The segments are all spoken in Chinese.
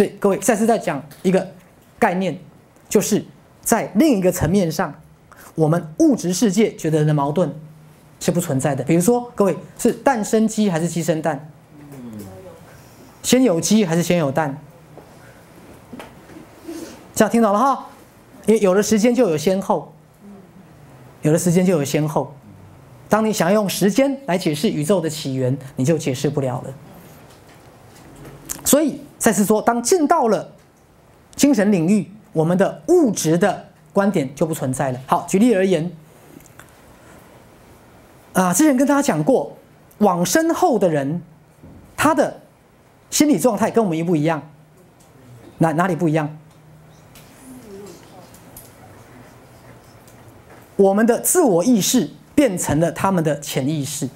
所以各位再次再讲一个概念，就是在另一个层面上，我们物质世界觉得的矛盾是不存在的。比如说，各位是蛋生鸡还是鸡生蛋？先有鸡还是先有蛋？这样听懂了哈？因为有了时间就有先后，有了时间就有先后。当你想要用时间来解释宇宙的起源，你就解释不了了。所以再次说，当进到了精神领域，我们的物质的观点就不存在了。好，举例而言，啊，之前跟大家讲过，往身后的人，他的心理状态跟我们一不一样？哪哪里不一样？我们的自我意识。变成了他们的潜意识，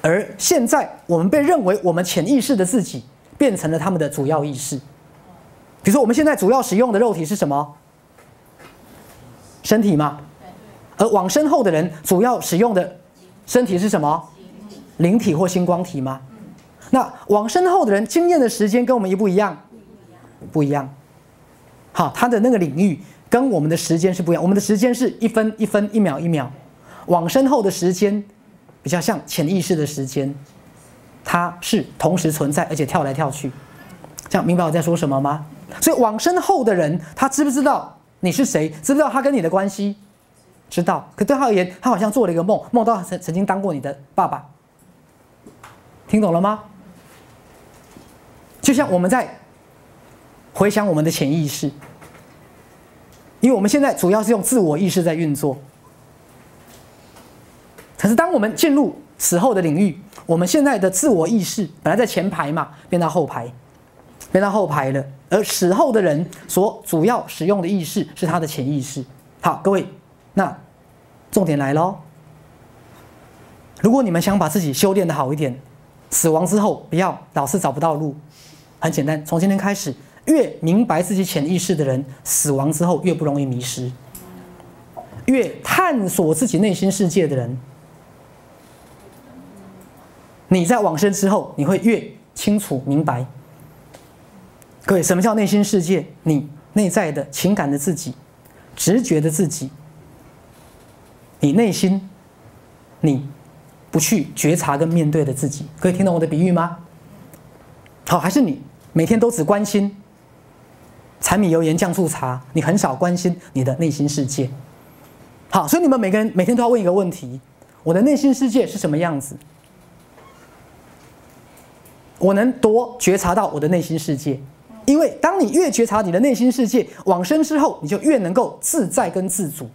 而现在我们被认为我们潜意识的自己变成了他们的主要意识。比如说，我们现在主要使用的肉体是什么？身体吗？而往身后的人主要使用的身体是什么？灵体或星光体吗？那往身后的人经验的时间跟我们一不一样？不一样。好，他的那个领域跟我们的时间是不一样。我们的时间是一分一分一秒一秒。往身后的时间比较像潜意识的时间，它是同时存在，而且跳来跳去。这样明白我在说什么吗？所以往生后的人，他知不知道你是谁？知不知道他跟你的关系？知道。可对他而言，他好像做了一个梦，梦到曾曾经当过你的爸爸。听懂了吗？就像我们在回想我们的潜意识，因为我们现在主要是用自我意识在运作。可是，当我们进入死后的领域，我们现在的自我意识本来在前排嘛，变到后排，变到后排了。而死后的人所主要使用的意识是他的潜意识。好，各位，那重点来喽。如果你们想把自己修炼的好一点，死亡之后不要老是找不到路。很简单，从今天开始，越明白自己潜意识的人，死亡之后越不容易迷失；越探索自己内心世界的人。你在往生之后，你会越清楚明白。各位，什么叫内心世界？你内在的情感的自己，直觉的自己，你内心，你不去觉察跟面对的自己。可以听懂我的比喻吗？好，还是你每天都只关心柴米油盐酱醋茶，你很少关心你的内心世界。好，所以你们每个人每天都要问一个问题：我的内心世界是什么样子？我能多觉察到我的内心世界，因为当你越觉察你的内心世界，往生之后你就越能够自在跟自主。